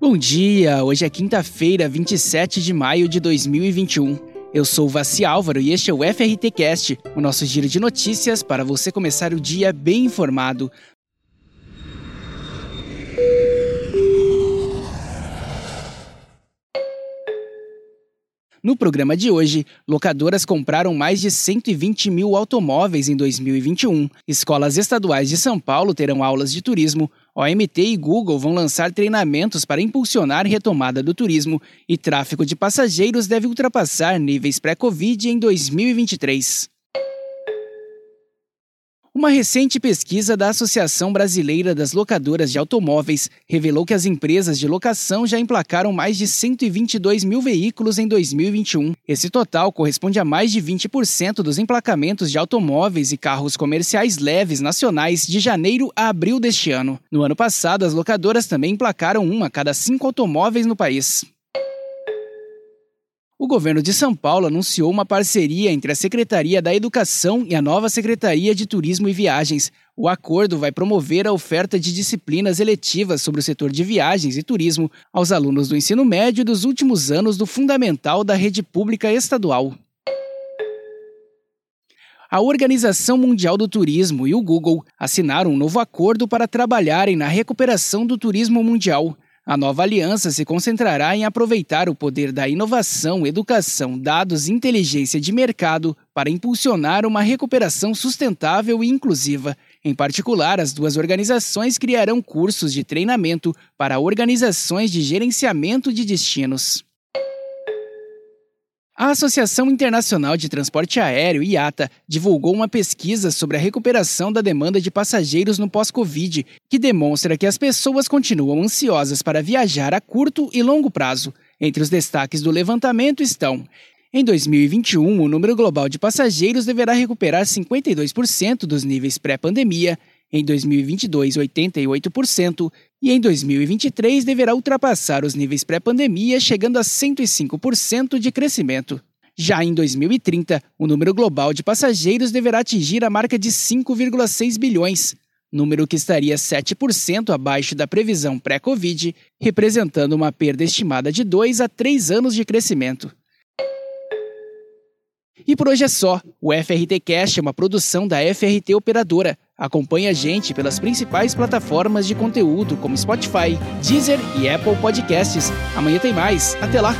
Bom dia! Hoje é quinta-feira, 27 de maio de 2021. Eu sou o Vassi Álvaro e este é o FRT Cast, o nosso giro de notícias para você começar o dia bem informado. No programa de hoje, locadoras compraram mais de 120 mil automóveis em 2021. Escolas estaduais de São Paulo terão aulas de turismo. OMT e Google vão lançar treinamentos para impulsionar retomada do turismo. E tráfego de passageiros deve ultrapassar níveis pré-Covid em 2023. Uma recente pesquisa da Associação Brasileira das Locadoras de Automóveis revelou que as empresas de locação já emplacaram mais de 122 mil veículos em 2021. Esse total corresponde a mais de 20% dos emplacamentos de automóveis e carros comerciais leves nacionais de janeiro a abril deste ano. No ano passado, as locadoras também emplacaram uma a cada cinco automóveis no país. O governo de São Paulo anunciou uma parceria entre a Secretaria da Educação e a nova Secretaria de Turismo e Viagens. O acordo vai promover a oferta de disciplinas eletivas sobre o setor de viagens e turismo aos alunos do ensino médio dos últimos anos do fundamental da rede pública estadual. A Organização Mundial do Turismo e o Google assinaram um novo acordo para trabalharem na recuperação do turismo mundial. A nova aliança se concentrará em aproveitar o poder da inovação, educação, dados e inteligência de mercado para impulsionar uma recuperação sustentável e inclusiva. Em particular, as duas organizações criarão cursos de treinamento para organizações de gerenciamento de destinos. A Associação Internacional de Transporte Aéreo, IATA, divulgou uma pesquisa sobre a recuperação da demanda de passageiros no pós-Covid, que demonstra que as pessoas continuam ansiosas para viajar a curto e longo prazo. Entre os destaques do levantamento estão em 2021, o número global de passageiros deverá recuperar 52% dos níveis pré-pandemia, em 2022, 88%, e em 2023 deverá ultrapassar os níveis pré-pandemia, chegando a 105% de crescimento. Já em 2030, o número global de passageiros deverá atingir a marca de 5,6 bilhões, número que estaria 7% abaixo da previsão pré-Covid, representando uma perda estimada de 2 a 3 anos de crescimento. E por hoje é só. O FRT Cast é uma produção da FRT Operadora. Acompanhe a gente pelas principais plataformas de conteúdo como Spotify, Deezer e Apple Podcasts. Amanhã tem mais. Até lá!